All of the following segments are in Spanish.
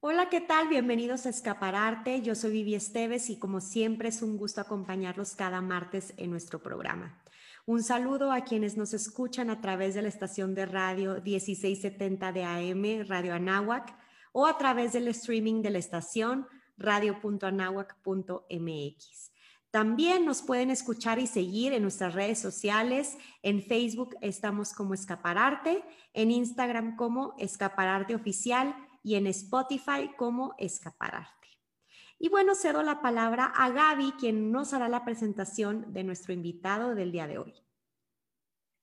Hola, ¿qué tal? Bienvenidos a Escapararte. Yo soy Vivi Esteves y como siempre es un gusto acompañarlos cada martes en nuestro programa. Un saludo a quienes nos escuchan a través de la estación de radio 1670 de AM, Radio Anáhuac, o a través del streaming de la estación radio.anáhuac.mx. También nos pueden escuchar y seguir en nuestras redes sociales. En Facebook estamos como Escapararte, en Instagram como Escapararte Oficial y en Spotify como Escapararte. Y bueno, cedo la palabra a Gaby, quien nos hará la presentación de nuestro invitado del día de hoy.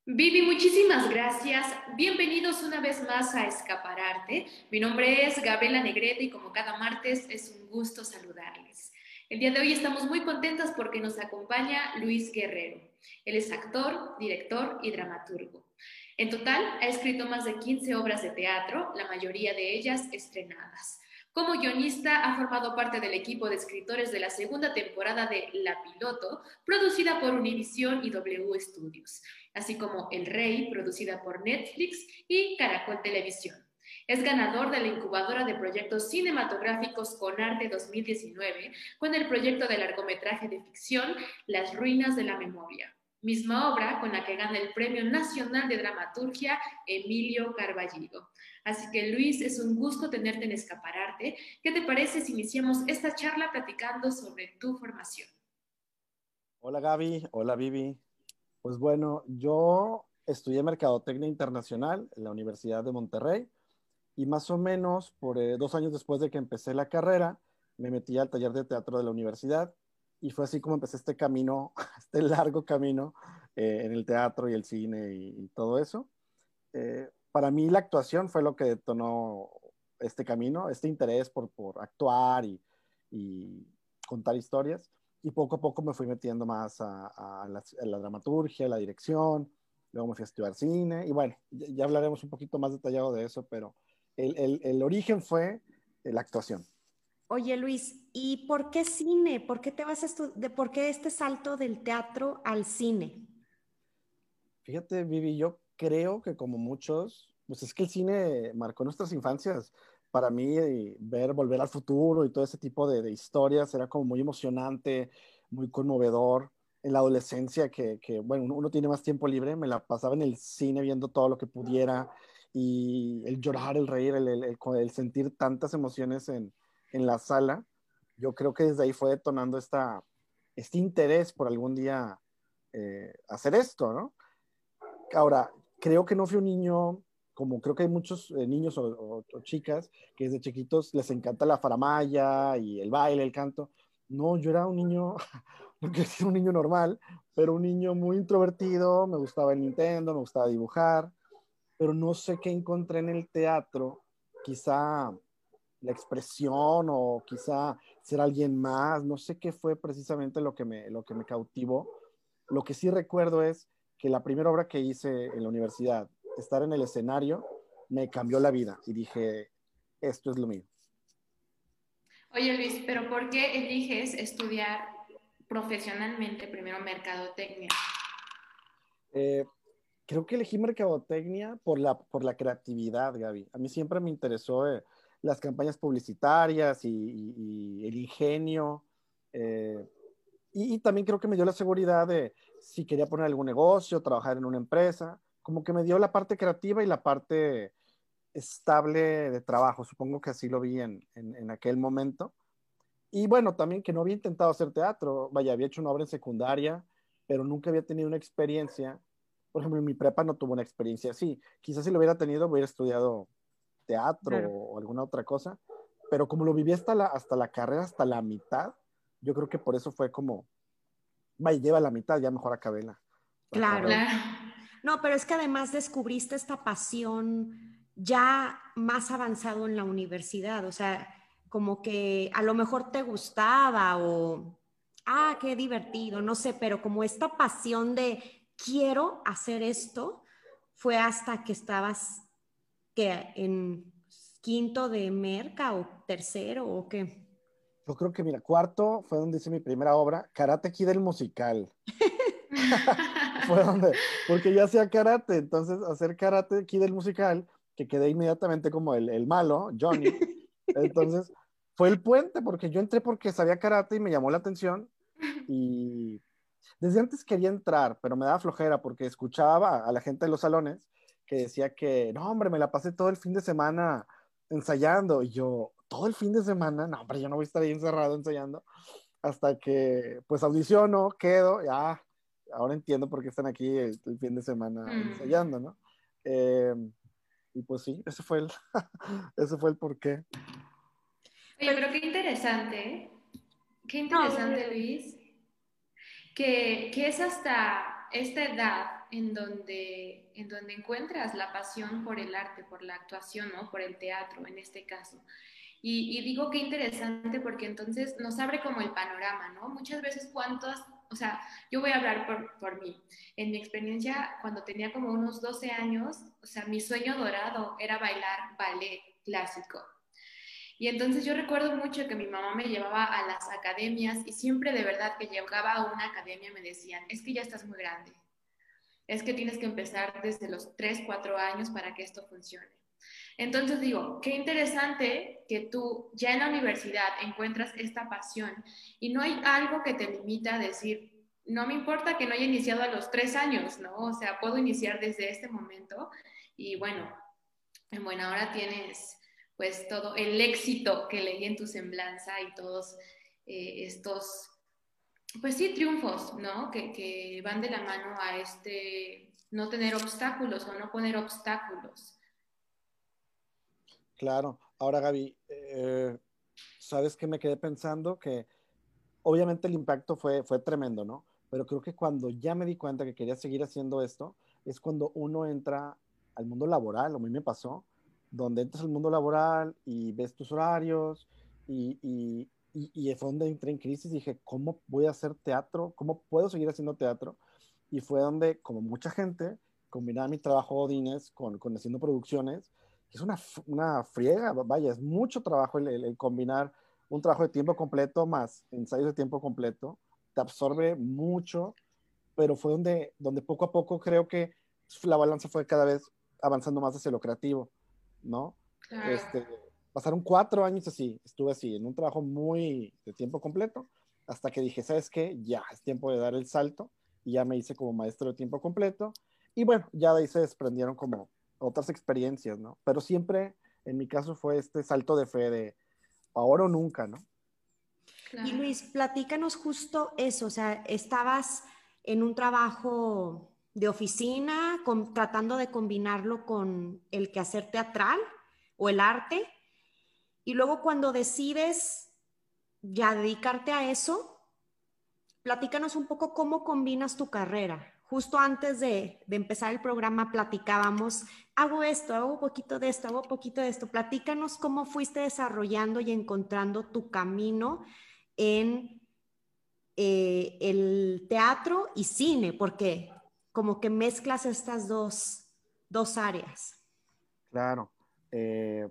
Vivi, muchísimas gracias. Bienvenidos una vez más a Escapararte. Mi nombre es Gabriela Negrete y como cada martes es un gusto saludarles. El día de hoy estamos muy contentas porque nos acompaña Luis Guerrero. Él es actor, director y dramaturgo. En total, ha escrito más de 15 obras de teatro, la mayoría de ellas estrenadas. Como guionista, ha formado parte del equipo de escritores de la segunda temporada de La Piloto, producida por Univision y W Studios, así como El Rey, producida por Netflix y Caracol Televisión. Es ganador de la incubadora de proyectos cinematográficos con arte 2019 con el proyecto de largometraje de ficción Las Ruinas de la Memoria, misma obra con la que gana el Premio Nacional de Dramaturgia Emilio Carballido. Así que Luis, es un gusto tenerte en Escapararte. ¿Qué te parece si iniciamos esta charla platicando sobre tu formación? Hola Gaby, hola Vivi. Pues bueno, yo estudié Mercadotecnia Internacional en la Universidad de Monterrey y más o menos por eh, dos años después de que empecé la carrera, me metí al taller de teatro de la universidad y fue así como empecé este camino, este largo camino eh, en el teatro y el cine y, todo eso. Eh, para mí la actuación fue lo que detonó este camino, este interés por, por actuar y, contar historias. Y poco a poco me fui metiendo más a, la, dramaturgia, a la dirección, luego me fui a estudiar cine y bueno, ya, hablaremos un poquito más detallado de eso, pero el, el, el origen fue la actuación. Oye Luis, ¿y por qué cine? ¿Por qué te vas a de por qué este salto del teatro al cine? Fíjate, Vivi, yo creo que como muchos, pues es que el cine marcó nuestras infancias. Para mí, ver Volver al Futuro y todo ese tipo de, de historias era como muy emocionante, muy conmovedor. En la adolescencia, que, que, bueno, uno tiene más tiempo libre, me la pasaba en el cine viendo todo lo que pudiera y el llorar, el reír, el, el, el sentir tantas emociones en, en, la sala, yo creo que desde ahí fue detonando esta, este interés por algún día eh, hacer esto, ¿no? Ahora, creo que no fui un niño, como creo que hay muchos eh, niños o, o, o, chicas que desde chiquitos les encanta la faramaya y el baile, el canto. No, yo era un niño, no quiero decir un niño normal, pero un niño muy introvertido, me gustaba el Nintendo, me gustaba dibujar, pero no sé qué encontré en el teatro, quizá la expresión o quizá ser alguien más, no sé qué fue precisamente lo que me, lo que me cautivó. Lo que sí recuerdo es que la primera obra que hice en la universidad, estar en el escenario, me cambió la vida y dije, esto es lo mío. Oye Luis, pero ¿por qué eliges estudiar profesionalmente primero mercadotecnia? Eh, creo que elegí mercadotecnia por la, por la creatividad, Gaby. A mí siempre me interesó eh, las campañas publicitarias y, el ingenio. Eh, y, y, también creo que me dio la seguridad de si quería poner algún negocio, trabajar en una empresa. Como que me dio la parte creativa y la parte estable de trabajo. Supongo que así lo vi en, en, en aquel momento. Y bueno, también que no había intentado hacer teatro. Vaya, había hecho una obra en secundaria, pero nunca había tenido una experiencia por ejemplo, en mi prepa no tuvo una experiencia así. Quizás si lo hubiera tenido, hubiera estudiado teatro claro. o alguna otra cosa, pero como lo viví hasta la, hasta la carrera, hasta la mitad, yo creo que por eso fue como, vaya, lleva la mitad, ya mejor acabela. Claro. No, pero es que además descubriste esta pasión ya más avanzado en la universidad, o sea, como que a lo mejor te gustaba o, ah, qué divertido, no sé, pero como esta pasión de quiero hacer esto fue hasta que estabas que en quinto de merca o tercero o qué? Yo creo que mira, cuarto fue donde hice mi primera obra, Karate Kid del musical. fue donde, porque yo hacía karate, entonces hacer Karate Kid del musical, que quedé inmediatamente como el, el malo, Johnny, Entonces, fue el puente, porque yo entré porque sabía karate y me llamó la atención. Y desde antes quería entrar, pero me daba flojera porque escuchaba a la gente de los salones que decía que, no, hombre, me la pasé todo el fin de semana ensayando. Y yo, todo el fin de semana, no, hombre, yo no voy a estar ahí encerrado ensayando. Hasta que, pues, audiciono, quedo, ya, ahora entiendo por qué están aquí el, fin de semana mm. ensayando, ¿no? Eh, y pues sí, ese fue el, ese fue el porqué. Oye, pero qué interesante, ¿eh? Qué interesante, Luis, que, que, es hasta esta edad en donde, en donde encuentras la pasión por el arte, por la actuación, ¿no? Por el teatro, en este caso. Y, digo qué interesante porque entonces nos abre como el panorama, ¿no? Muchas veces cuántas o sea, yo voy a hablar por, por, mí. En mi experiencia, cuando tenía como unos 12 años, o sea, mi sueño dorado era bailar ballet clásico. Y entonces yo recuerdo mucho que mi mamá me llevaba a las academias y siempre de verdad que llegaba a una academia me decían, es que ya estás muy grande, es que tienes que empezar desde los 3, 4 años para que esto funcione. Entonces digo, qué interesante que tú ya en la universidad encuentras esta pasión y no hay algo que te limita a decir, no me importa que no haya iniciado a los tres años, ¿no? O sea, puedo iniciar desde este momento y bueno, en buena hora tienes pues todo el éxito que leí en tu semblanza y todos eh, estos, pues sí, triunfos, ¿no? Que, que van de la mano a este no tener obstáculos o no poner obstáculos. Claro. Ahora, Gaby, eh, ¿sabes qué me quedé pensando? Que obviamente el impacto fue, fue tremendo, ¿no? Pero creo que cuando ya me di cuenta que quería seguir haciendo esto, es cuando uno entra al mundo laboral, a mí me pasó, donde entras al mundo laboral y ves tus horarios y, y, y, fue donde entré en crisis y dije, ¿cómo voy a hacer teatro? ¿Cómo puedo seguir haciendo teatro? Y fue donde, como mucha gente, combinaba mi trabajo Odines con, con haciendo producciones es una, una friega, vaya, es mucho trabajo el, combinar un trabajo de tiempo completo más ensayos de tiempo completo, te absorbe mucho, pero fue donde, donde poco a poco creo que la balanza fue cada vez avanzando más hacia lo creativo, ¿no? Este, pasaron cuatro años así, estuve así, en un trabajo muy de tiempo completo, hasta que dije, ¿sabes qué? Ya es tiempo de dar el salto, y ya me hice como maestro de tiempo completo, y bueno, ya de ahí se desprendieron como otras experiencias, ¿no? Pero siempre, en mi caso, fue este salto de fe de ahora o nunca, ¿no? Y Luis, platícanos justo eso, o sea, estabas en un trabajo de oficina, tratando de combinarlo con el quehacer teatral o el arte, y luego cuando decides ya dedicarte a eso, platícanos un poco cómo combinas tu carrera, justo antes de, empezar el programa platicábamos, hago esto, hago poquito de esto, hago poquito de esto. Platícanos cómo fuiste desarrollando y encontrando tu camino en eh, el teatro y cine, porque como que mezclas estas dos, dos áreas. Claro. Eh,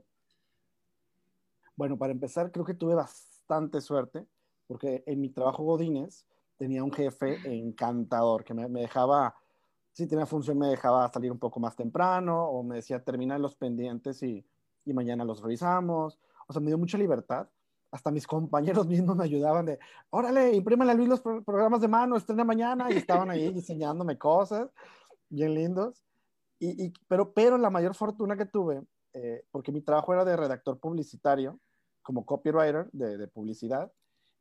bueno, para empezar, creo que tuve bastante suerte, porque en mi trabajo Godínez, tenía un jefe encantador que me, dejaba, si tenía función, me dejaba salir un poco más temprano o me decía, termina los pendientes y, y mañana los revisamos. O sea, me dio mucha libertad. Hasta mis compañeros mismos me ayudaban de, órale, imprímale a Luis los programas de mano, estrena mañana, y estaban ahí enseñándome cosas bien lindos. Y, y, pero, pero la mayor fortuna que tuve, eh, porque mi trabajo era de redactor publicitario, como copywriter de, de publicidad,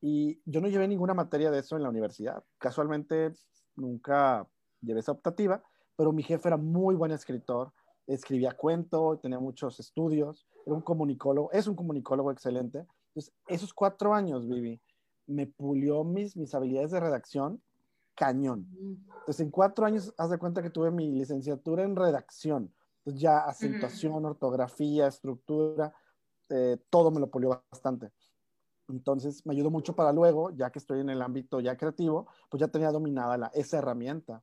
y yo no llevé ninguna materia de eso en la universidad. Casualmente nunca llevé esa optativa, pero mi jefe era muy buen escritor, escribía cuento, tenía muchos estudios, era un comunicólogo, es un comunicólogo excelente. Entonces, esos cuatro años, Vivi, me pulió mis, mis habilidades de redacción cañón. Entonces, en cuatro años, haz de cuenta que tuve mi licenciatura en redacción. Entonces, ya acentuación, ortografía, estructura, eh, todo me lo pulió bastante. Entonces me ayudó mucho para luego, ya que estoy en el ámbito ya creativo, pues ya tenía dominada la, esa herramienta.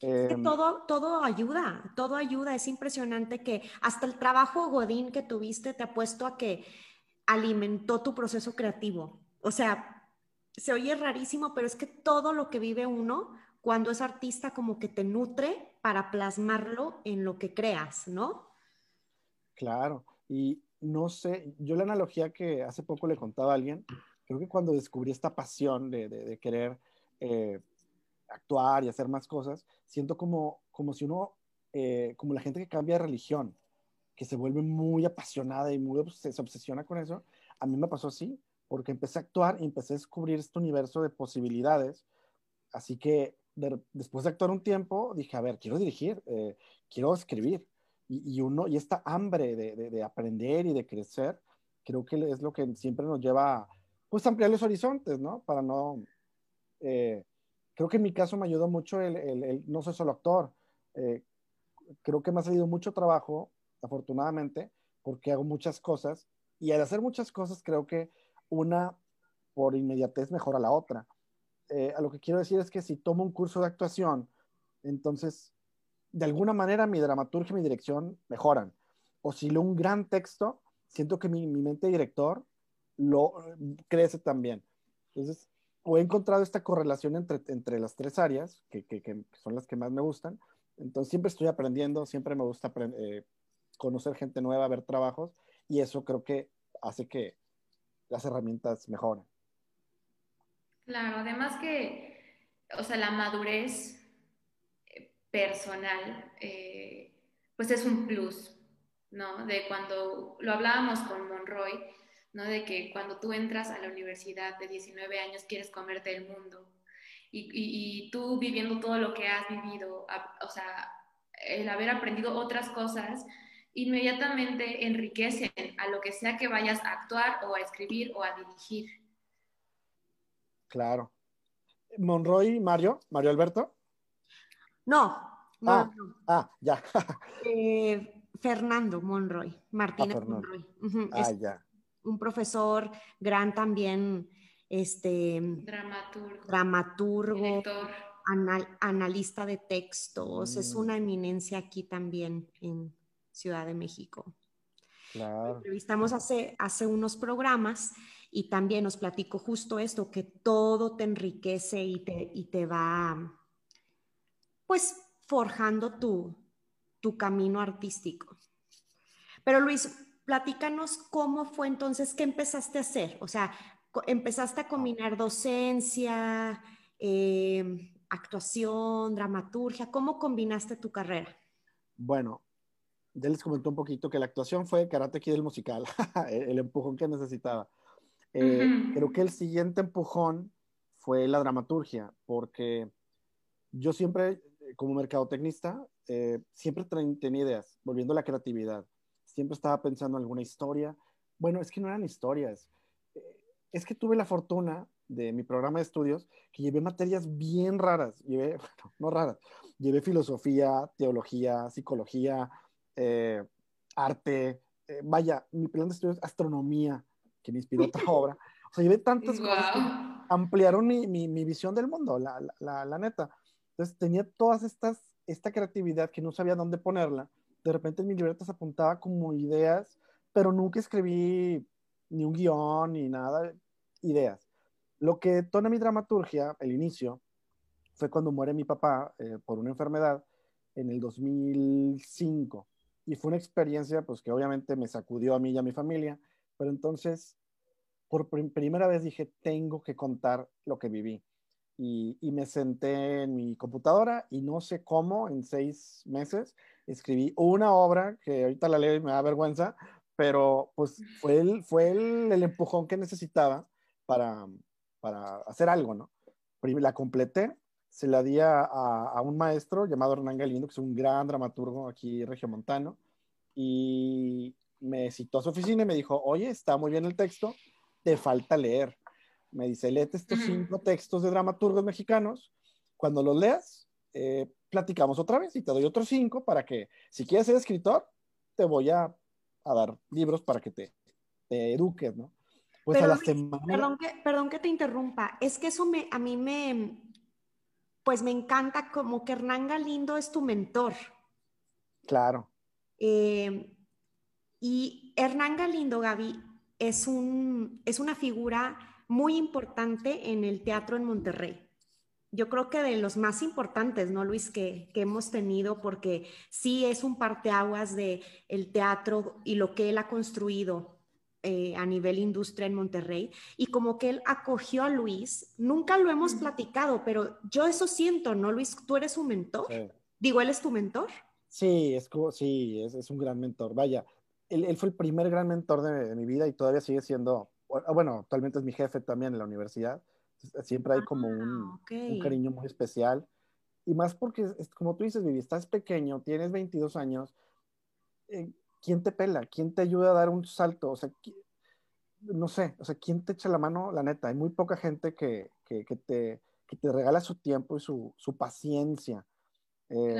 Em, todo, todo ayuda, todo ayuda. Es impresionante que hasta el trabajo Godín que tuviste te ha puesto a que alimentó tu proceso creativo. O sea, se oye rarísimo, pero es que todo lo que vive uno cuando es artista como que te nutre para plasmarlo en lo que creas, ¿no? Claro. Y no sé, yo la analogía que hace poco le contaba a alguien, creo que cuando descubrí esta pasión de, de, querer eh, actuar y hacer más cosas, siento como, como si uno, eh, como la gente que cambia de religión, que se vuelve muy apasionada y muy, se, se obsesiona con eso, a mí me pasó así, porque empecé a actuar y empecé a descubrir este universo de posibilidades. Así que después de actuar un tiempo, dije, a ver, quiero dirigir, eh, quiero escribir. Y, uno, y esta hambre de, de, aprender y de crecer, creo que es lo que siempre nos lleva a pues, ampliar los horizontes, ¿no? Para no... Eh, creo que en mi caso me ayudó mucho el, el, no soy solo actor. Eh, creo que me ha salido mucho trabajo, afortunadamente, porque hago muchas cosas. Y al hacer muchas cosas, creo que una por inmediatez mejora la otra. Eh, a lo que quiero decir es que si tomo un curso de actuación, entonces de alguna manera mi dramaturgia y mi dirección mejoran. O si leo un gran texto, siento que mi, mente de director lo crece también. Entonces, he encontrado esta correlación entre, entre las tres áreas, que, que, son las que más me gustan. Entonces, siempre estoy aprendiendo, siempre me gusta eh, conocer gente nueva, ver trabajos, y eso creo que hace que, las herramientas mejoran. Claro, además que, o sea, la madurez personal, eh, pues es un plus, ¿no? De cuando lo hablábamos con Monroy, ¿no? De que cuando tú entras a la universidad de 19 años quieres comerte el mundo. Y, y, tú viviendo todo lo que has vivido, o sea, el haber aprendido otras cosas, inmediatamente enriquecen a lo que sea que vayas a actuar o a escribir o a dirigir. Claro. Monroy, Mario, Mario Alberto. No, ah, ah, ya. Eh, Fernando Monroy, Martínez ah, Monroy. ah, ya. Un profesor gran también, este, dramaturgo, dramaturgo analista de textos, es mm. una eminencia aquí también en, Ciudad de México. Claro. Entrevistamos hace, hace unos programas y también nos platicó justo esto, que todo te enriquece y te, y te va, pues, forjando tu, tu camino artístico. Pero Luis, platícanos cómo fue entonces, ¿qué empezaste a hacer? O sea, empezaste a combinar docencia, eh, actuación, dramaturgia, ¿cómo combinaste tu carrera? Bueno, ya les comentó un poquito que la actuación fue Karate Kid del musical, el empujón que necesitaba. Eh, creo que el siguiente empujón fue la dramaturgia, porque yo siempre, como mercadotecnista, eh, siempre tenía ideas, volviendo a la creatividad. Siempre estaba pensando en alguna historia. Bueno, es que no eran historias. Eh, es que tuve la fortuna de mi programa de estudios que llevé materias bien raras. Llevé, bueno, no raras, llevé filosofía, teología, psicología, eh, arte, eh, vaya, mi plan de estudios astronomía, que me inspiró otra obra. O sea, llevé tantas cosas que ampliaron mi, mi, visión del mundo, la, la, la, neta. Entonces tenía todas estas, esta creatividad que no sabía dónde ponerla. De repente en mi libreta se apuntaba como ideas, pero nunca escribí ni un guion ni nada, ideas. Lo que tona mi dramaturgia, el inicio, fue cuando muere mi papá eh, por una enfermedad en el 2005 y fue una experiencia pues que obviamente me sacudió a mí y a mi familia, pero entonces por primera vez dije, tengo que contar lo que viví. Y, y, me senté en mi computadora y no sé cómo, en seis meses, escribí una obra que ahorita la leo y me da vergüenza, pero pues fue el, fue el, el empujón que necesitaba para, para hacer algo, ¿no? La completé, se la di a, a, un maestro llamado Hernán Galindo, que es un gran dramaturgo aquí regiomontano, y me citó a su oficina y me dijo, oye, está muy bien el texto, te falta leer. Me dice, léete estos cinco textos de dramaturgos mexicanos, cuando los leas, eh, platicamos otra vez y te doy otros cinco para que, si quieres ser escritor, te voy a, a dar libros para que te, te eduques, ¿no? Pues a la semana... Perdón que, perdón que te interrumpa, es que eso me, a mí me, pues me encanta como que Hernán Galindo es tu mentor. Claro. Eh, y Hernán Galindo, Gaby, es, un, es una figura muy importante en el teatro en Monterrey. yo creo que de los más importantes, ¿no, Luis? Que, hemos tenido, porque sí es un parteaguas de el teatro y lo que él ha construido eh, a nivel industria en Monterrey. Y como que él acogió a Luis, nunca lo hemos platicado, pero yo eso siento, ¿no, Luis? ¿Tú eres un mentor? Digo, ¿él es tu mentor? Sí, es, sí, es, un gran mentor. Vaya, él, fue el primer gran mentor de, mi vida y todavía sigue siendo, bueno, actualmente es mi jefe también en la universidad Siempre hay como un, ah, cariño muy especial. Y más porque, como tú dices, Vivi, estás pequeño, tienes 22 años, eh, ¿quién te pela? ¿Quién te ayuda a dar un salto? O sea, no sé, o sea, ¿quién te echa la mano? La neta, hay muy poca gente que, que, te, que te, regala su tiempo y su, su paciencia. Eh,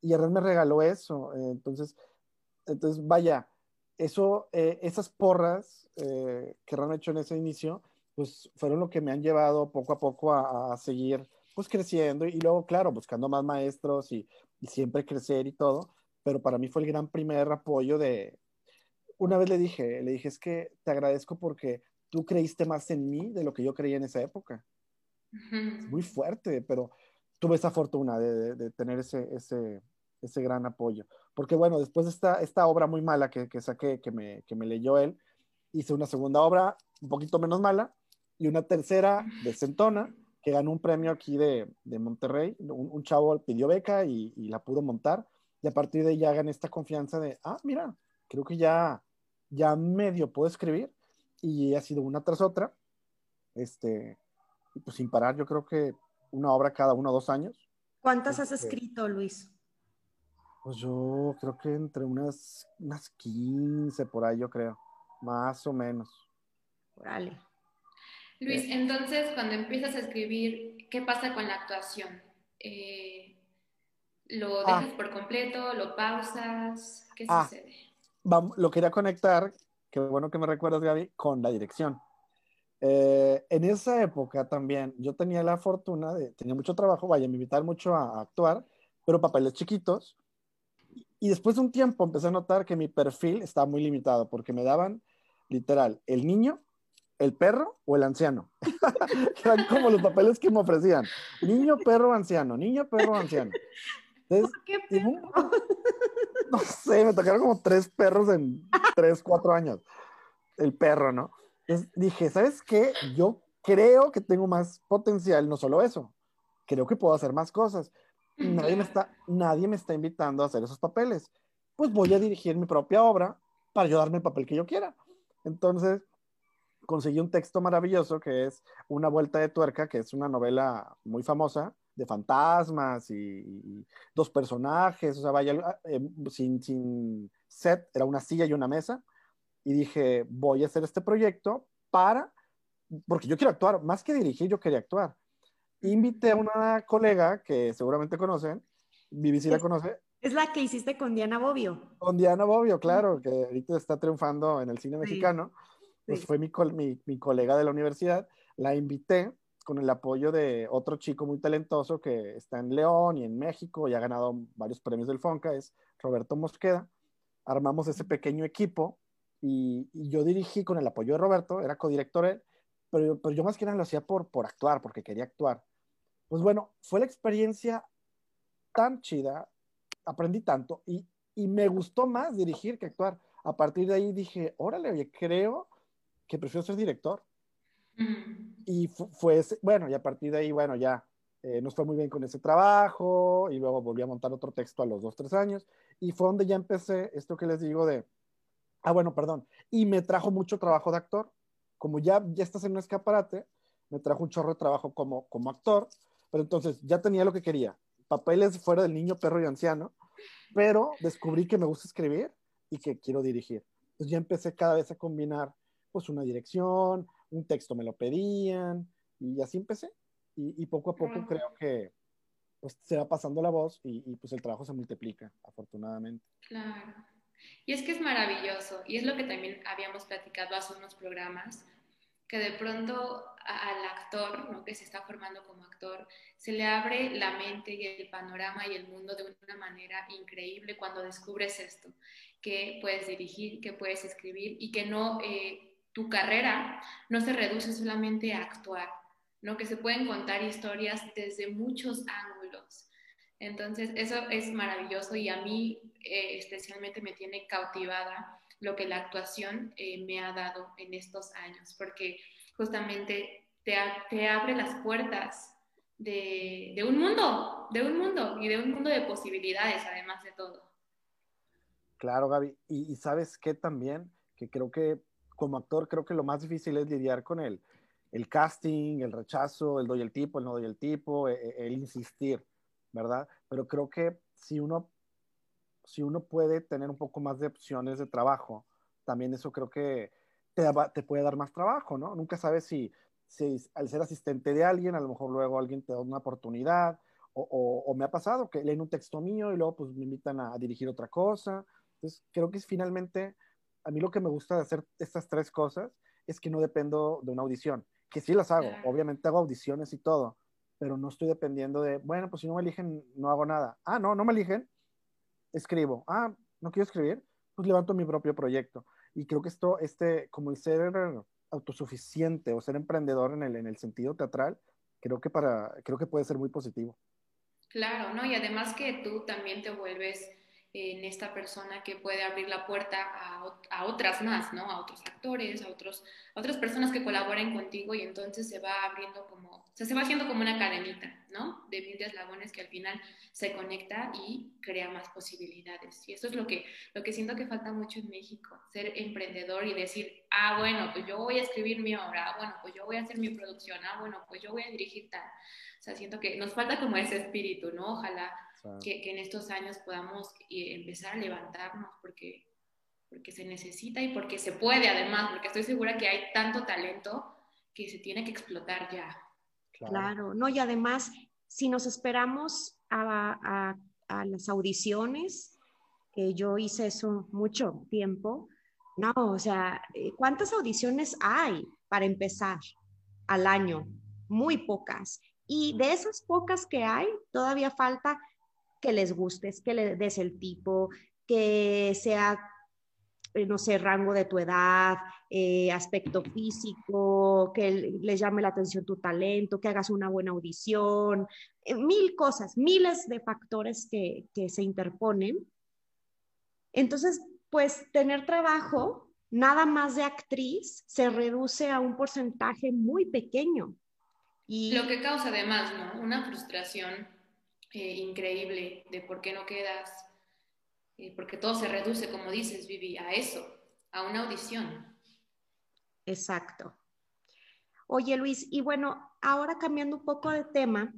y Hernán me regaló eso. Eh, entonces, entonces, vaya, eso, esas porras que Hernán ha hecho en ese inicio, pues fueron lo que me han llevado poco a poco a, seguir pues creciendo y, luego, claro, buscando más maestros y, siempre crecer y todo, pero para mí fue el gran primer apoyo de, una vez le dije, le dije, es que te agradezco porque tú creíste más en mí de lo que yo creía en esa época. Es muy fuerte, pero tuve esa fortuna de, tener ese, ese, ese, gran apoyo. Porque bueno, después de esta, esta obra muy mala que, que saqué, que me, que me leyó él, hice una segunda obra un poquito menos mala, y una tercera de Centona, que ganó un premio aquí de, de Monterrey. Un, chavo pidió beca y, y, la pudo montar. Y a partir de ahí ya gané esta confianza de, ah, mira, creo que ya, ya medio puedo escribir. Y ha sido una tras otra. Este, pues sin parar, yo creo que una obra cada uno o dos años. ¿Cuántas has este, escrito, Luis? Pues yo creo que entre unas, unas 15 por ahí, yo creo, más o menos. Órale. Luis, entonces cuando empiezas a escribir, ¿qué pasa con la actuación? Eh, ¿Lo ah. dejas por completo? ¿Lo pausas? ¿Qué ah. sucede? Vamos, lo quería conectar, qué bueno que me recuerdas, Gaby, con la dirección. Eh, en esa época también yo tenía la fortuna de, tenía mucho trabajo, vaya, me invitaban mucho a, actuar, pero papeles chiquitos. Y después de un tiempo empecé a notar que mi perfil estaba muy limitado porque me daban literal el niño el perro o el anciano. Eran como los papeles que me ofrecían. Niño, perro, anciano. Niño, perro, anciano. ¿Qué perro? No sé, me tocaron como tres perros en tres, cuatro años. El perro, ¿no? Entonces dije, ¿sabes qué? Yo creo que tengo más potencial, no solo eso. Creo que puedo hacer más cosas. Nadie me está, nadie me está invitando a hacer esos papeles. Pues voy a dirigir mi propia obra para yo darme el papel que yo quiera. Entonces, conseguí un texto maravilloso que es Una vuelta de tuerca, que es una novela muy famosa de fantasmas y, dos personajes, o sea, vaya, eh, sin, sin set, era una silla y una mesa. Y dije, voy a hacer este proyecto para, porque yo quiero actuar, más que dirigir, yo quería actuar. Invité a una colega que seguramente conocen, si la conoce. Es la que hiciste con Diana Bobbio. Con Diana Bobbio, claro, que ahorita está triunfando en el cine mexicano pues fue mi, mi, colega de la universidad, la invité con el apoyo de otro chico muy talentoso que está en León y en México y ha ganado varios premios del FONCA, es Roberto Mosqueda. Armamos ese pequeño equipo y, yo dirigí con el apoyo de Roberto, era codirector él, pero, pero, yo más que nada lo hacía por, por actuar, porque quería actuar. Pues bueno, fue la experiencia tan chida, aprendí tanto y, y me gustó más dirigir que actuar. A partir de ahí dije, órale, oye, creo que prefiero ser director. Y fue, bueno, y a partir de ahí, bueno, ya eh, nos fue muy bien con ese trabajo y luego volví a montar otro texto a los dos, tres años y fue donde ya empecé esto que les digo de, ah, bueno, perdón, y me trajo mucho trabajo de actor. Como ya, ya estás en un escaparate, me trajo un chorro de trabajo como, como actor, pero entonces ya tenía lo que quería, papeles fuera del niño, perro y anciano, pero descubrí que me gusta escribir y que quiero dirigir. Entonces ya empecé cada vez a combinar pues una dirección, un texto me lo pedían y así empecé. Y, poco a poco creo que pues se va pasando la voz y, pues el trabajo se multiplica, afortunadamente. Claro. Y es que es maravilloso y es lo que también habíamos platicado hace unos programas, que de pronto al actor, ¿no? que se está formando como actor, se le abre la mente y el panorama y el mundo de una manera increíble cuando descubres esto, que puedes dirigir, que puedes escribir y que no... Eh, tu carrera no se reduce solamente a actuar, ¿no? Que se pueden contar historias desde muchos ángulos. Entonces, eso es maravilloso y a mí eh, especialmente me tiene cautivada lo que la actuación eh, me ha dado en estos años, porque justamente te, te abre las puertas de, de, un mundo, de un mundo y de un mundo de posibilidades, además de todo. Claro, Gaby. Y, y sabes qué también, que creo que como actor, creo que lo más difícil es lidiar con el, el casting, el rechazo, el doy el tipo, el no doy el tipo, el, e, el insistir, ¿verdad? Pero creo que si uno, si uno puede tener un poco más de opciones de trabajo, también eso creo que te, te puede dar más trabajo, ¿no? Nunca sabes si, si al ser asistente de alguien, a lo mejor luego alguien te da una oportunidad, o, o, o, me ha pasado que leen un texto mío y luego pues me invitan a, a, dirigir otra cosa. Entonces, creo que es finalmente, a mí lo que me gusta de hacer estas tres cosas es que no dependo de una audición, que sí las hago, obviamente hago audiciones y todo, pero no estoy dependiendo de, bueno, pues si no me eligen, no hago nada. Ah, no, no me eligen, escribo. Ah, no quiero escribir, pues levanto mi propio proyecto. Y creo que esto, este, como ser autosuficiente o ser emprendedor en el, en el sentido teatral, creo que, para, creo que puede ser muy positivo. Claro, ¿no? Y además que tú también te vuelves en esta persona que puede abrir la puerta a, a, otras más, ¿no? A otros actores, a, otros, a otras personas que colaboren contigo y entonces se va abriendo como, o sea, se va haciendo como una cadenita, ¿no? De mil eslabones que al final se conecta y crea más posibilidades. Y eso es lo que, lo que siento que falta mucho en México, ser emprendedor y decir, ah, bueno, pues yo voy a escribir mi obra, ah, bueno, pues yo voy a hacer mi producción, ah, bueno, pues yo voy a dirigir tal. O sea, siento que nos falta como ese espíritu, ¿no? Ojalá que, que, en estos años podamos eh, empezar a levantarnos porque, porque se necesita y porque se puede además, porque estoy segura que hay tanto talento que se tiene que explotar ya. Claro, claro. no, y además, si nos esperamos a, a, a las audiciones, que yo hice eso mucho tiempo, no, o sea, eh, ¿cuántas audiciones hay para empezar al año? Muy pocas. Y de esas pocas que hay, todavía falta que les gustes, que le des el tipo, que sea, eh, no sé, rango de tu edad, eh, aspecto físico, que les llame la atención tu talento, que hagas una buena audición, eh, mil cosas, miles de factores que, que se interponen. Entonces, pues tener trabajo, nada más de actriz, se reduce a un porcentaje muy pequeño. Y... Lo que causa además, ¿no? Una frustración eh, increíble de por qué no quedas, eh, porque todo se reduce, como dices, Vivi, a eso, a una audición. Exacto. Oye, Luis, y bueno, ahora cambiando un poco de tema,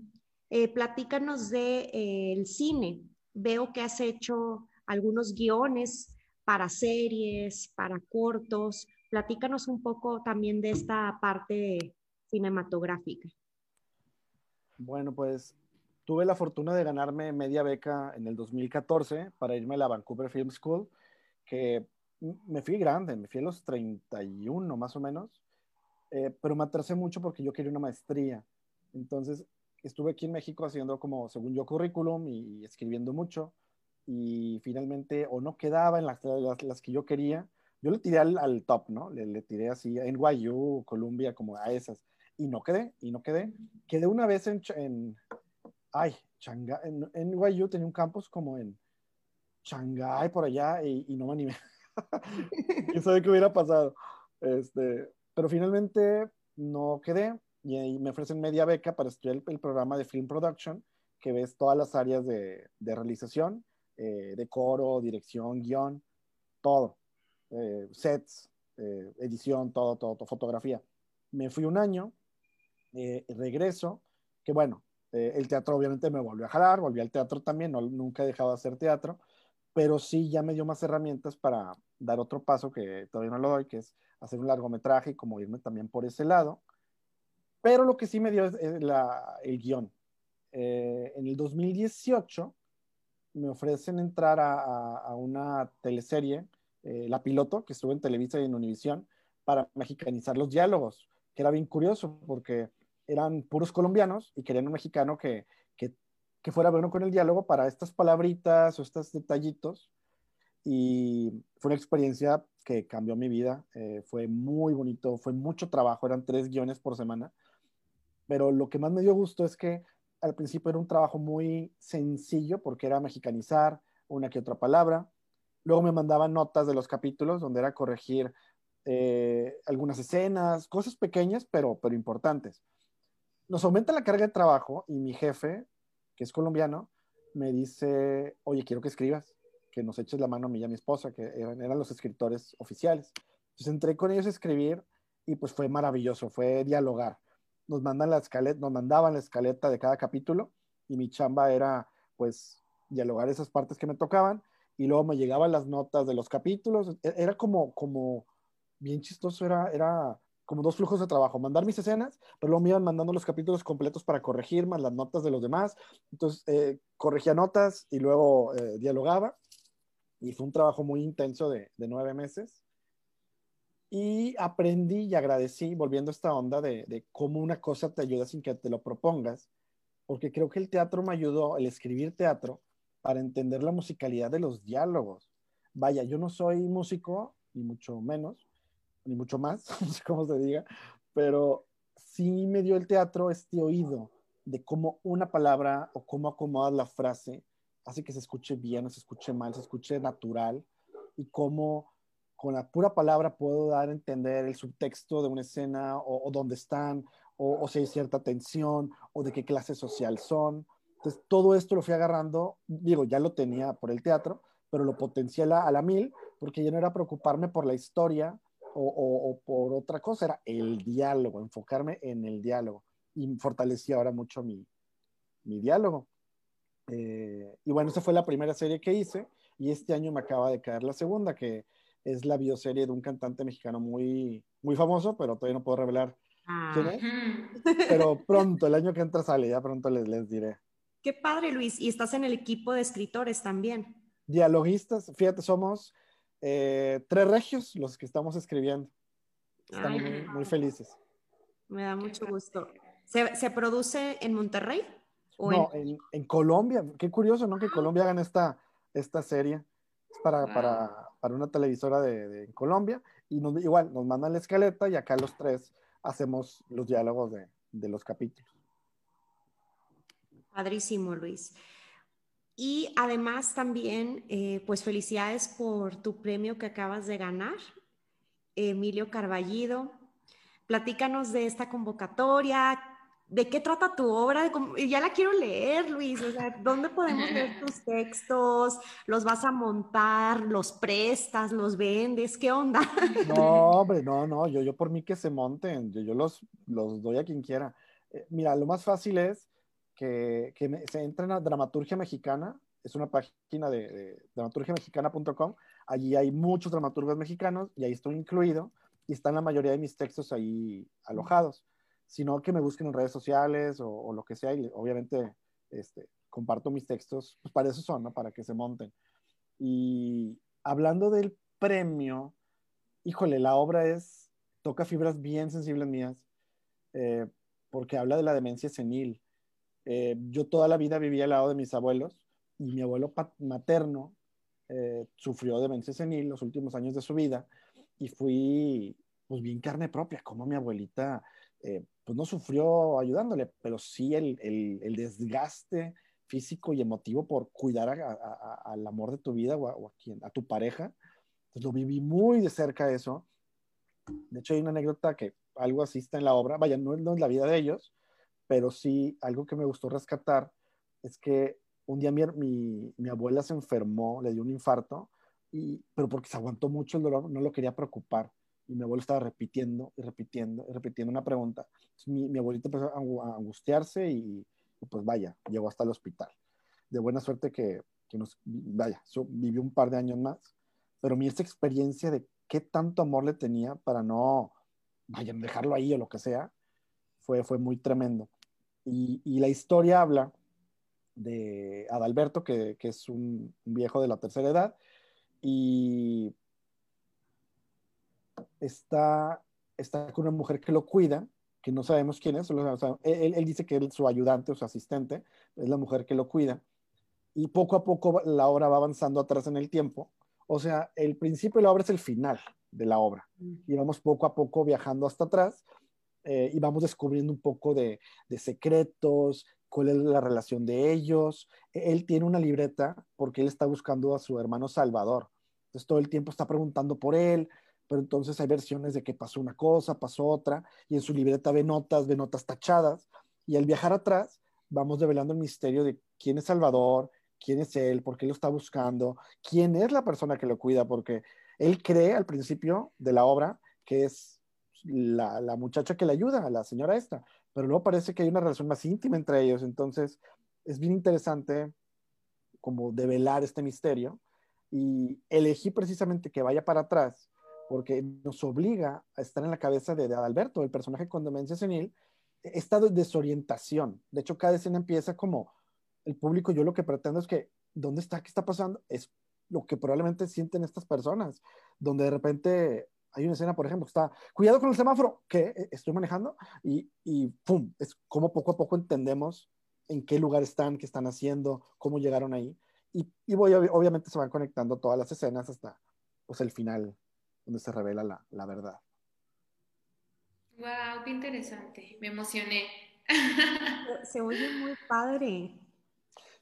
eh, platícanos del de, el cine. Veo que has hecho algunos guiones para series, para cortos. Platícanos un poco también de esta parte cinematográfica. Bueno, pues tuve la fortuna de ganarme media beca en el 2014 para irme a la Vancouver Film School, que me fui grande, me fui a los 31 más o menos, eh, pero me atrasé mucho porque yo quería una maestría. Entonces estuve aquí en México haciendo como, según yo, currículum y, escribiendo mucho y finalmente o no quedaba en las, las, las que yo quería. Yo le tiré al, al top, ¿no? Le, le, tiré así en NYU, Columbia, como a esas. Y no quedé, y no quedé. Quedé una vez en, en ay, Shanghai, en, en NYU tenía un campus como en Shanghai por allá y, y no me animé. ¿Quién sabe qué hubiera pasado? Este, pero finalmente no quedé y, y, me ofrecen media beca para estudiar el, el, programa de Film Production, que ves todas las áreas de, de realización, eh, de dirección, guion, todo, eh, sets, eh, edición, todo, todo, todo, fotografía. Me fui un año, eh, regreso, que bueno, eh, el teatro obviamente me volvió a jalar, volví al teatro también, no, nunca he dejado de hacer teatro, pero sí ya me dio más herramientas para dar otro paso que todavía no lo doy, que es hacer un largometraje y como irme también por ese lado. Pero lo que sí me dio es, el guion. Eh, en el 2018 me ofrecen entrar a una teleserie, eh, La Piloto, que estuvo en Televisa y en Univisión, para mexicanizar los diálogos, que era bien curioso porque eran puros colombianos y querían un mexicano que, que, que, fuera bueno con el diálogo para estas palabritas o estos detallitos. Y fue una experiencia que cambió mi vida. Eh, fue muy bonito, fue mucho trabajo, eran tres guiones por semana. pero lo que más me dio gusto es que al principio era un trabajo muy sencillo porque era mexicanizar una que otra palabra. Luego me mandaban notas de los capítulos donde era corregir eh, algunas escenas, cosas pequeñas pero, pero importantes. Nos aumenta la carga de trabajo y mi jefe, que es colombiano, me dice, oye, quiero que escribas, que nos eches la mano a mí y a mi esposa, que eran, eran los escritores oficiales. Entonces entré con ellos a escribir y pues fue maravilloso, fue dialogar nos, mandan la escaleta, nos mandaban la escaleta de cada capítulo y mi chamba era pues dialogar esas partes que me tocaban y luego me llegaban las notas de los capítulos. E-, era como, como bien chistoso, era, era como dos flujos de trabajo, mandar mis escenas, pero luego me iban mandando los capítulos completos para corregir más las notas de los demás. Entonces, eh, corregía notas y luego eh, dialogaba. Y fue un trabajo muy intenso de, de nueve meses y aprendí y agradecí, volviendo a esta onda de, cómo una cosa te ayuda sin que te lo propongas, porque creo que el teatro me ayudó, el escribir teatro, para entender la musicalidad de los diálogos. Vaya, yo no soy músico, ni mucho menos, ni mucho más, no sé cómo se diga, pero sí me dio el teatro este oído de cómo una palabra o cómo acomodas la frase hace que se escuche bien o se escuche mal, se escuche natural y cómo con la pura palabra puedo dar a entender el subtexto de una escena o, dónde están, o, si hay cierta tensión, o de qué clase social son. Entonces, todo esto lo fui agarrando, digo, ya lo tenía por el teatro, pero lo potencié a la, a la mil, porque ya no era preocuparme por la historia o, por otra cosa, era el diálogo, enfocarme en el diálogo. Y fortalecí ahora mucho mi, mi diálogo. Eh, y bueno, esa fue la primera serie que hice, y este año me acaba de caer la segunda, que es la bioserie de un cantante mexicano muy, muy famoso, pero todavía no puedo revelar quién es. Pero pronto, el año que entra sale, ya pronto les, les diré. Qué padre, Luis. Y estás en el equipo de escritores también. Dialoguistas, fíjate, somos eh, tres regios los que estamos escribiendo. Estamos muy, felices. Me da mucho gusto. ¿Se, produce en Monterrey? no, en... Colombia. Qué curioso, ¿no? Que Colombia hagan esta, esta serie. Es para, para, para una televisora de, Colombia y nos, igual nos mandan la escaleta y acá los tres hacemos los diálogos de, de los capítulos. Padrísimo, Luis. Y además también, eh, pues felicidades por tu premio que acabas de ganar, Emilio Carballido. Platícanos de esta convocatoria, ¿de qué trata tu obra? Ya la quiero leer, Luis. O sea, ¿dónde podemos leer tus textos? ¿Los vas a montar? ¿Los prestas? ¿Los vendes? ¿Qué onda? No, hombre, no, no. Yo, yo por mí que se monten. Yo, yo los, los doy a quien quiera. Eh, mira, lo más fácil es que, que se entren a Dramaturgia Mexicana. Es una página de, de dramaturgiamexicana.com. Allí hay muchos dramaturgos mexicanos y ahí estoy incluido. Y están la mayoría de mis textos ahí alojados sino que me busquen en redes sociales o, lo que sea y obviamente este, comparto mis textos, pues para eso son, ¿no? Para que se monten. Y hablando del premio, híjole, la obra es, toca fibras bien sensibles mías, eh, porque habla de la demencia senil. Eh, yo toda la vida vivía al lado de mis abuelos y mi abuelo materno eh, sufrió demencia senil los últimos años de su vida y fui, pues bien carne propia, como mi abuelita pues no sufrió ayudándole, pero sí el, el, desgaste físico y emotivo por cuidar al amor de tu vida o, a, quien, a tu pareja. Entonces lo viví muy de cerca eso. De hecho, hay una anécdota que algo así está en la obra. Vaya, no es la vida de ellos, pero sí algo que me gustó rescatar es que un día mi, mi, mi, abuela se enfermó, le dio un infarto, y, pero porque se aguantó mucho el dolor, no lo quería preocupar y mi abuelo estaba repitiendo y repitiendo y repitiendo una pregunta. mi, mi, abuelita empezó a angustiarse y, pues vaya, llegó hasta el hospital. De buena suerte que, que nos, vaya, vivió un par de años más, pero mi esta experiencia de qué tanto amor le tenía para no, vaya, dejarlo ahí o lo que sea, fue, fue muy tremendo. Y, y la historia habla de Adalberto, que, que es un viejo de la tercera edad, y está, está con una mujer que lo cuida, que no sabemos quién es, él, dice que es su ayudante o su asistente, es la mujer que lo cuida, y poco a poco la obra va avanzando atrás en el tiempo, o sea, el principio de la obra es el final de la obra, y vamos poco a poco viajando hasta atrás, eh, y vamos descubriendo un poco de, de, secretos, cuál es la relación de ellos. Él tiene una libreta porque él está buscando a su hermano Salvador. Entonces todo el tiempo está preguntando por él, pero entonces hay versiones de que pasó una cosa, pasó otra, y en su libreta ve notas, ve notas tachadas, y al viajar atrás vamos develando el misterio de quién es Salvador, quién es él, por qué lo está buscando, quién es la persona que lo cuida, porque él cree al principio de la obra que es la, muchacha que le ayuda, la señora esta, pero luego parece que hay una relación más íntima entre ellos, entonces es bien interesante como develar este misterio y elegí precisamente que vaya para atrás porque nos obliga a estar en la cabeza de, de Adalberto, el personaje con demencia senil, esta desorientación. De hecho, cada escena empieza como el público, yo lo que pretendo es que, ¿dónde está? ¿Qué está pasando? Es lo que probablemente sienten estas personas, donde de repente hay una escena, por ejemplo, que está, cuidado con el semáforo, que e, estoy manejando, y, y ¡pum! Es como poco a poco entendemos en qué lugar están, qué están haciendo, cómo llegaron ahí. Y, y voy, obviamente se van conectando todas las escenas hasta pues, el final, donde se revela la, la verdad. ¡Wow! ¡Qué interesante! Me emocioné. Se oye muy padre.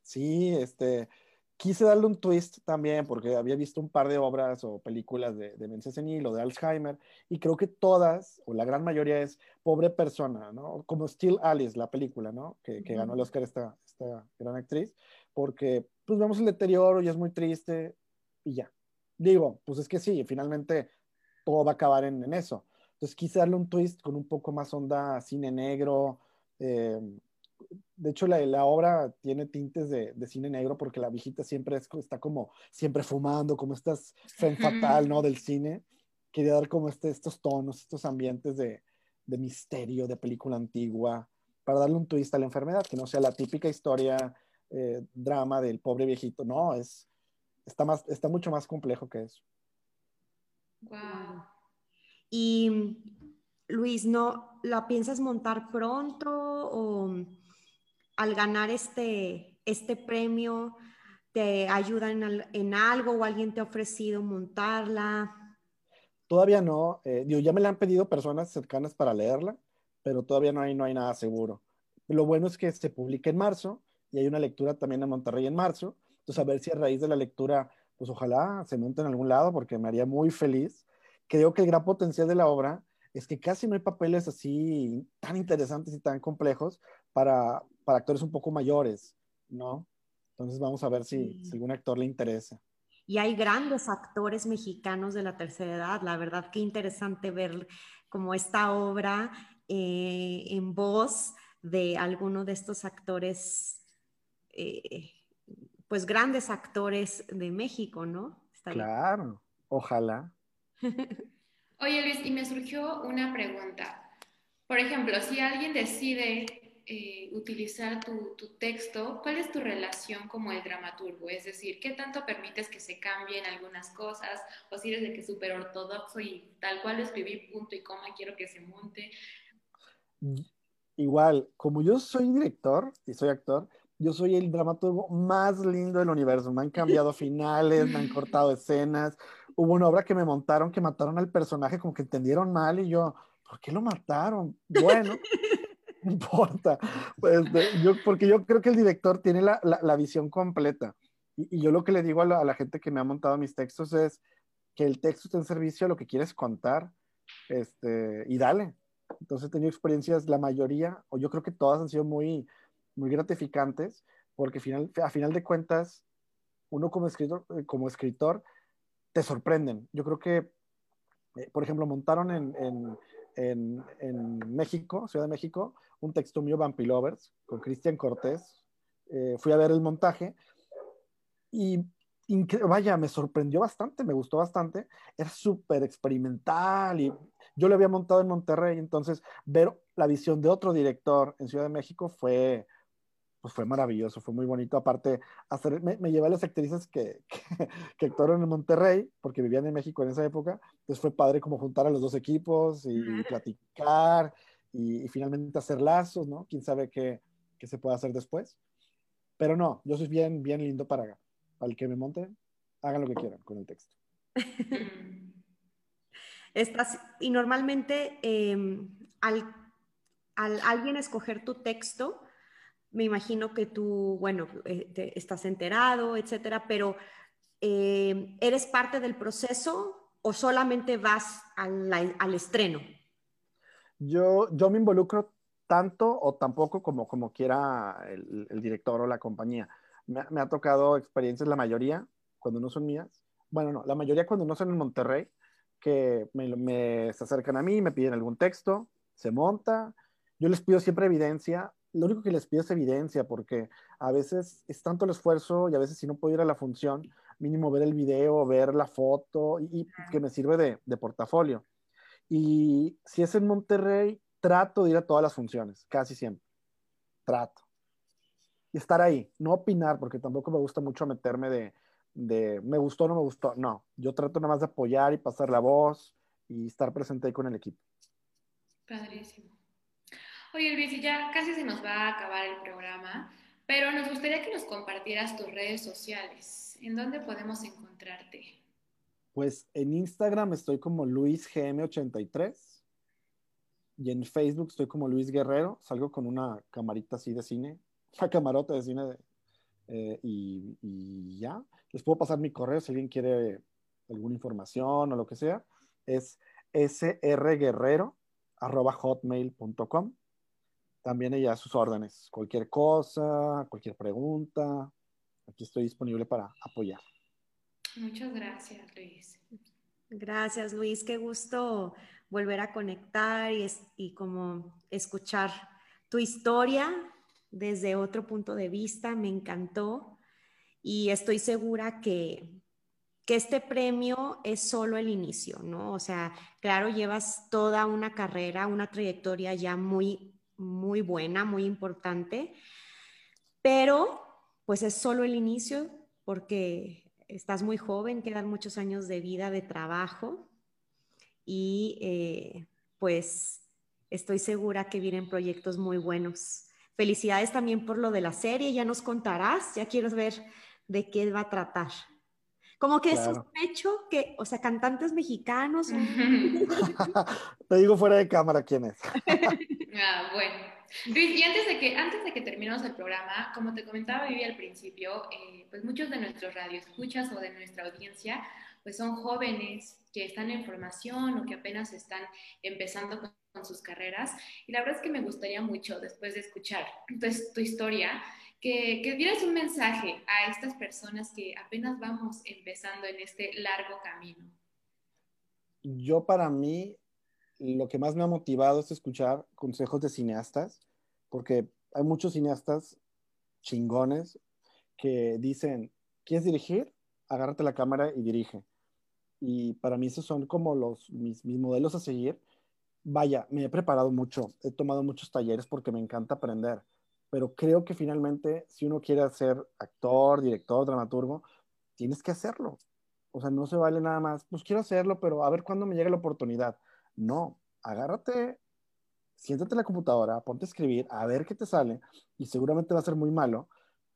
Sí, este, quise darle un twist también porque había visto un par de obras o películas de demencia senil o de Alzheimer y creo que todas o la gran mayoría es pobre persona, ¿no? Como Still Alice, la película, ¿no? Que, que ganó el Oscar esta, esta gran actriz, porque pues vemos el deterioro y es muy triste y ya. Digo, pues es que sí, finalmente todo va a acabar en, en eso. Entonces quise darle un twist con un poco más onda cine negro, eh, de hecho, la, la, obra tiene tintes de, de, cine negro porque la viejita siempre es, está como, siempre fumando, como estas femme fatal, ¿no? Del cine. Quería dar como este, estos tonos, estos ambientes de, de, misterio, de película antigua, para darle un twist a la enfermedad, que no sea la típica historia, eh, drama del pobre viejito. No, es, está, más, está mucho más complejo que eso. Wow. Y Luis, ¿no la piensas montar pronto o al ganar este, este premio te ayuda en, en, algo o alguien te ha ofrecido montarla? Todavía no. Eh, ya me la han pedido personas cercanas para leerla, pero todavía no hay, no hay nada seguro. Lo bueno es que se publica en marzo y hay una lectura también en Monterrey en marzo. Entonces, a ver si a raíz de la lectura, pues ojalá se monte en algún lado porque me haría muy feliz. Creo que el gran potencial de la obra es que casi no hay papeles así tan interesantes y tan complejos para, para actores un poco mayores, ¿no? Entonces vamos a ver si, si, algún actor le interesa. Y hay grandes actores mexicanos de la tercera edad, la verdad que interesante ver como esta obra eh, en voz de alguno de estos actores, eh, pues grandes actores de México, ¿no? Está claro, bien. ojalá. Oye Luis, y me surgió una pregunta. Por ejemplo, si alguien decide eh, utilizar tu, tu, texto, ¿cuál es tu relación como el dramaturgo? Es decir, ¿qué tanto permites que se cambien algunas cosas? ¿O si eres de que súper ortodoxo y tal cual escribí punto y coma quiero que se monte? Igual, como yo soy director y soy actor, yo soy el dramaturgo más lindo del universo. Me han cambiado finales, me han cortado escenas. Hubo una obra que me montaron que mataron al personaje como que entendieron mal y yo, ¿por qué lo mataron? Bueno, no importa. Pues, yo, porque yo creo que el director tiene la, la, la visión completa. Y, y, yo lo que le digo a la, a la, gente que me ha montado mis textos es que el texto está en servicio a lo que quieres contar este, y dale. Entonces he tenido experiencias, la mayoría, o yo creo que todas han sido muy, muy gratificantes, porque final, a final de cuentas, uno como escritor, eh, como escritor te sorprenden. Yo creo que, eh, por ejemplo, montaron en, en, en, en, México, Ciudad de México, un texto mío, Vampilovers, con Cristian Cortés. Eh, fui a ver el montaje y vaya, me sorprendió bastante, me gustó bastante. Era súper experimental y yo lo había montado en Monterrey, entonces ver la visión de otro director en Ciudad de México fue, pues fue maravilloso, fue muy bonito. Aparte, hacer, me, me llevé a las actrices que, que, que, actuaron en Monterrey, porque vivían en México en esa época. Entonces fue padre como juntar a los dos equipos y, y platicar y, y, finalmente hacer lazos, ¿no? Quién sabe qué, qué, se puede hacer después. Pero no, yo soy bien, bien lindo para, para el que me monte. Hagan lo que quieran con el texto. Estás, y normalmente eh, al al alguien escoger tu texto, me imagino que tú, bueno, eh, estás enterado, etcétera, pero eh, ¿eres parte del proceso o solamente vas al, estreno? Yo, yo me involucro tanto o tampoco como, como quiera el, director o la compañía. Me, ha tocado experiencias, la mayoría, cuando no son mías. Bueno, no, la mayoría cuando no son en Monterrey, que me, se acercan a mí, me piden algún texto, se monta. Yo les pido siempre evidencia. Lo único que les pido es evidencia, porque a veces es tanto el esfuerzo y a veces si no puedo ir a la función, mínimo ver el video, ver la foto y, y que me sirve de, de portafolio. Y si es en Monterrey, trato de ir a todas las funciones, casi siempre. Trato. Y estar ahí, no opinar, porque tampoco me gusta mucho meterme de, de me gustó o no me gustó. No, yo trato nada más de apoyar y pasar la voz y estar presente ahí con el equipo. Padrísimo. Oye, Luis, y ya casi se nos va a acabar el programa, pero nos gustaría que nos compartieras tus redes sociales. ¿En dónde podemos encontrarte? Pues en Instagram estoy como LuisGM83 y en Facebook estoy como Luis Guerrero, salgo con una camarita así de cine, una camarota de cine eh, y, y, ya. Les puedo pasar mi correo si alguien quiere alguna información o lo que sea. Es srguerrero.hotmail.com. También ella a sus órdenes. Cualquier cosa, cualquier pregunta, aquí estoy disponible para apoyar. Muchas gracias, Luis. Gracias, Luis. Qué gusto volver a conectar y, y como escuchar tu historia desde otro punto de vista. Me encantó y estoy segura que, que este premio es solo el inicio, ¿no? O sea, claro, llevas toda una carrera, una trayectoria ya muy, muy buena, muy importante, pero pues es solo el inicio porque estás muy joven, quedan muchos años de vida, de trabajo y eh, pues estoy segura que vienen proyectos muy buenos. Felicidades también por lo de la serie, ya nos contarás, ya quiero ver de qué va a tratar. Como que claro. sospecho que, o sea, cantantes mexicanos. Te digo fuera de cámara quién es. ah, bueno. Luis, y antes de que, antes de que terminemos el programa, como te comentaba Vivi al principio, eh, pues muchos de nuestros radioescuchas o de nuestra audiencia, pues son jóvenes que están en formación o que apenas están empezando con, con sus carreras. Y la verdad es que me gustaría mucho, después de escuchar pues, tu historia, que, que, dieras un mensaje a estas personas que apenas vamos empezando en este largo camino. Yo para mí, lo que más me ha motivado es escuchar consejos de cineastas, porque hay muchos cineastas chingones que dicen, ¿quieres dirigir? Agárrate la cámara y dirige. Y para mí esos son como los, mis, mis modelos a seguir. Vaya, me he preparado mucho, he tomado muchos talleres porque me encanta aprender pero creo que finalmente si uno quiere ser actor, director, dramaturgo, tienes que hacerlo. O sea, no se vale nada más, pues quiero hacerlo, pero a ver cuándo me llega la oportunidad. No, agárrate, siéntate en la computadora, ponte a escribir, a ver qué te sale, y seguramente va a ser muy malo,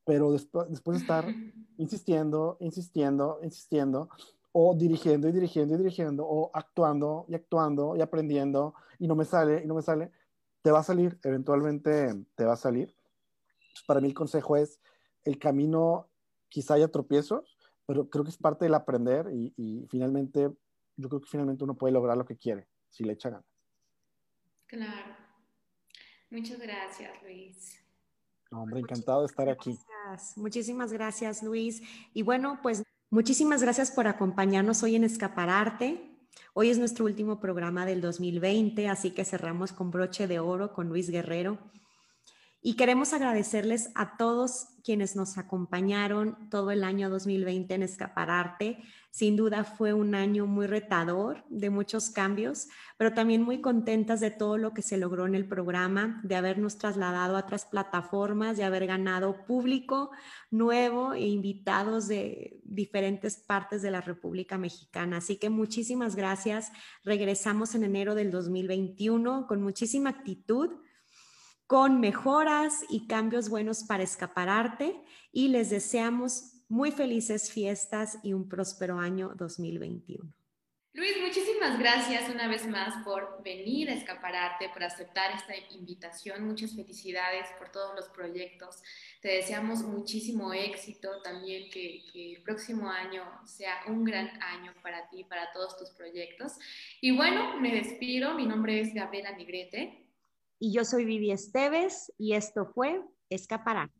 pero después, después de estar insistiendo, insistiendo, insistiendo, o dirigiendo y dirigiendo y dirigiendo, o actuando y actuando y aprendiendo, y no me sale, y no me sale, te va a salir, eventualmente te va a salir para mí el consejo es, el camino quizá haya tropiezos, pero creo que es parte del aprender y, y, finalmente, yo creo que finalmente uno puede lograr lo que quiere, si le echa ganas. Claro. Muchas gracias, Luis. No, hombre, encantado de estar gracias. aquí. Muchísimas gracias, Luis. Y bueno, pues muchísimas gracias por acompañarnos hoy en Escapararte. Hoy es nuestro último programa del 2020, así que cerramos con broche de oro con Luis Guerrero. Y queremos agradecerles a todos quienes nos acompañaron todo el año 2020 en Escapararte. Sin duda fue un año muy retador, de muchos cambios, pero también muy contentas de todo lo que se logró en el programa, de habernos trasladado a otras plataformas, de haber ganado público nuevo e invitados de diferentes partes de la República Mexicana. Así que muchísimas gracias. Regresamos en enero del 2021 con muchísima actitud con mejoras y cambios buenos para escapararte y les deseamos muy felices fiestas y un próspero año 2021. Luis, muchísimas gracias una vez más por venir a Escapararte, por aceptar esta invitación. Muchas felicidades por todos los proyectos. Te deseamos muchísimo éxito, también que, que, el próximo año sea un gran año para ti, para todos tus proyectos. Y bueno, me despido. Mi nombre es Gabriela Negrete. Y yo soy Vivi Esteves y esto fue Escaparate.